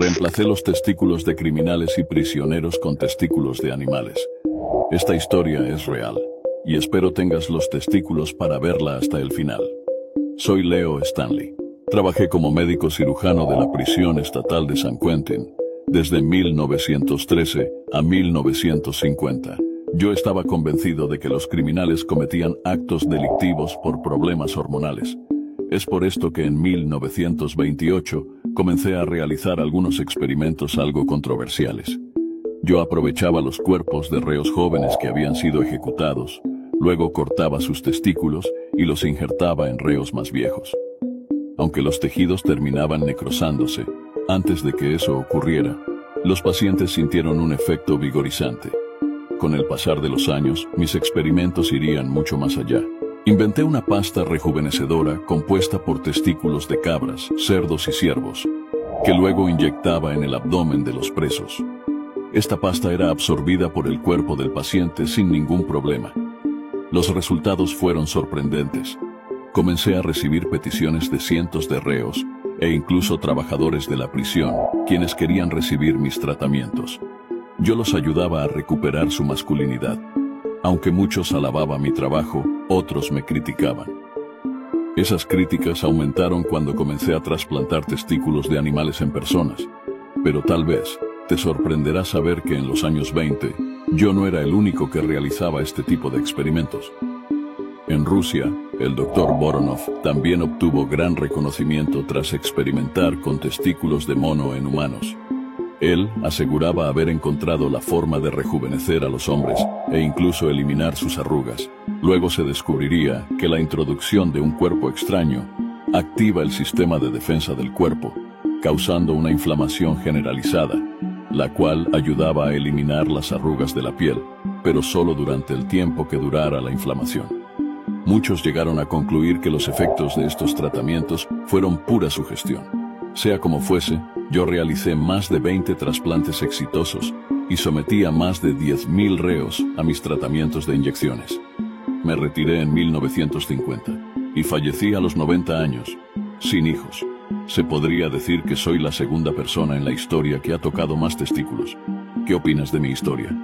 Reemplacé los testículos de criminales y prisioneros con testículos de animales. Esta historia es real, y espero tengas los testículos para verla hasta el final. Soy Leo Stanley. Trabajé como médico cirujano de la prisión estatal de San Quentin desde 1913 a 1950. Yo estaba convencido de que los criminales cometían actos delictivos por problemas hormonales. Es por esto que en 1928 comencé a realizar algunos experimentos algo controversiales. Yo aprovechaba los cuerpos de reos jóvenes que habían sido ejecutados, luego cortaba sus testículos y los injertaba en reos más viejos. Aunque los tejidos terminaban necrosándose, antes de que eso ocurriera, los pacientes sintieron un efecto vigorizante. Con el pasar de los años, mis experimentos irían mucho más allá. Inventé una pasta rejuvenecedora compuesta por testículos de cabras, cerdos y ciervos, que luego inyectaba en el abdomen de los presos. Esta pasta era absorbida por el cuerpo del paciente sin ningún problema. Los resultados fueron sorprendentes. Comencé a recibir peticiones de cientos de reos e incluso trabajadores de la prisión, quienes querían recibir mis tratamientos. Yo los ayudaba a recuperar su masculinidad. Aunque muchos alababan mi trabajo, otros me criticaban. Esas críticas aumentaron cuando comencé a trasplantar testículos de animales en personas. Pero tal vez te sorprenderá saber que en los años 20 yo no era el único que realizaba este tipo de experimentos. En Rusia, el doctor Voronov también obtuvo gran reconocimiento tras experimentar con testículos de mono en humanos. Él aseguraba haber encontrado la forma de rejuvenecer a los hombres e incluso eliminar sus arrugas. Luego se descubriría que la introducción de un cuerpo extraño activa el sistema de defensa del cuerpo, causando una inflamación generalizada, la cual ayudaba a eliminar las arrugas de la piel, pero solo durante el tiempo que durara la inflamación. Muchos llegaron a concluir que los efectos de estos tratamientos fueron pura sugestión. Sea como fuese, yo realicé más de 20 trasplantes exitosos y sometí a más de 10.000 reos a mis tratamientos de inyecciones. Me retiré en 1950 y fallecí a los 90 años, sin hijos. Se podría decir que soy la segunda persona en la historia que ha tocado más testículos. ¿Qué opinas de mi historia?